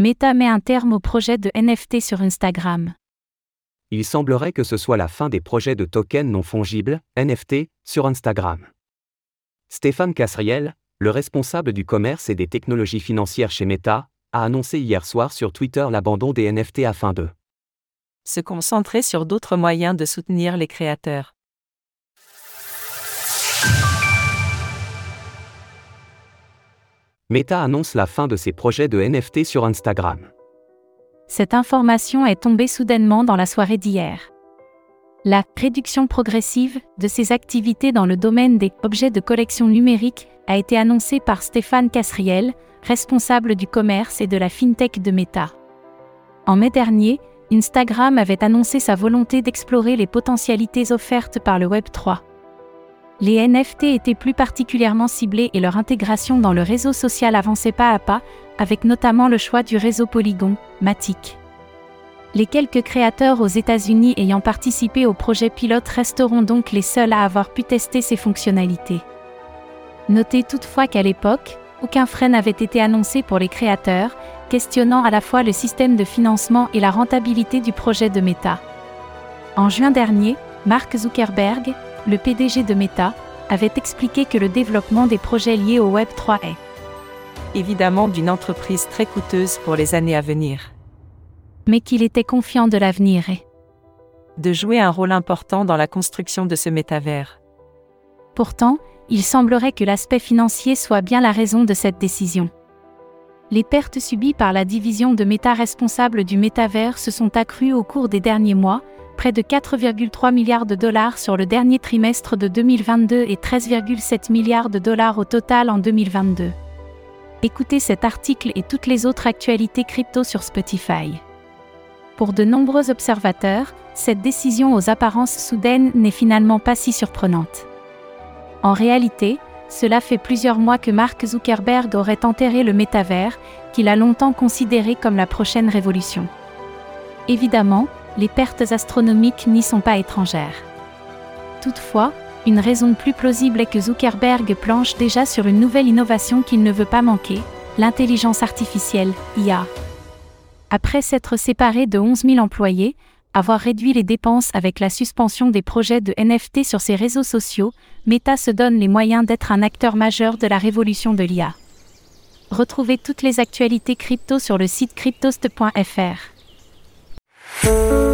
Meta met un terme au projet de NFT sur Instagram. Il semblerait que ce soit la fin des projets de tokens non fongibles, NFT, sur Instagram. Stéphane Casriel, le responsable du commerce et des technologies financières chez Meta, a annoncé hier soir sur Twitter l'abandon des NFT afin de se concentrer sur d'autres moyens de soutenir les créateurs. Meta annonce la fin de ses projets de NFT sur Instagram. Cette information est tombée soudainement dans la soirée d'hier. La réduction progressive de ses activités dans le domaine des objets de collection numérique a été annoncée par Stéphane Casriel, responsable du commerce et de la fintech de Meta. En mai dernier, Instagram avait annoncé sa volonté d'explorer les potentialités offertes par le Web3. Les NFT étaient plus particulièrement ciblés et leur intégration dans le réseau social avançait pas à pas, avec notamment le choix du réseau Polygon, Matic. Les quelques créateurs aux États-Unis ayant participé au projet pilote resteront donc les seuls à avoir pu tester ces fonctionnalités. Notez toutefois qu'à l'époque, aucun frais n'avait été annoncé pour les créateurs, questionnant à la fois le système de financement et la rentabilité du projet de Meta. En juin dernier, Mark Zuckerberg, le PDG de Meta, avait expliqué que le développement des projets liés au Web 3 est évidemment d'une entreprise très coûteuse pour les années à venir. Mais qu'il était confiant de l'avenir et de jouer un rôle important dans la construction de ce métavers. Pourtant, il semblerait que l'aspect financier soit bien la raison de cette décision. Les pertes subies par la division de Meta responsable du métavers se sont accrues au cours des derniers mois, près de 4,3 milliards de dollars sur le dernier trimestre de 2022 et 13,7 milliards de dollars au total en 2022. Écoutez cet article et toutes les autres actualités crypto sur Spotify. Pour de nombreux observateurs, cette décision aux apparences soudaines n'est finalement pas si surprenante. En réalité, cela fait plusieurs mois que Mark Zuckerberg aurait enterré le métavers, qu'il a longtemps considéré comme la prochaine révolution. Évidemment, les pertes astronomiques n'y sont pas étrangères. Toutefois, une raison plus plausible est que Zuckerberg planche déjà sur une nouvelle innovation qu'il ne veut pas manquer, l'intelligence artificielle, IA. Après s'être séparé de 11 000 employés, avoir réduit les dépenses avec la suspension des projets de NFT sur ses réseaux sociaux, Meta se donne les moyens d'être un acteur majeur de la révolution de l'IA. Retrouvez toutes les actualités crypto sur le site cryptost.fr. Música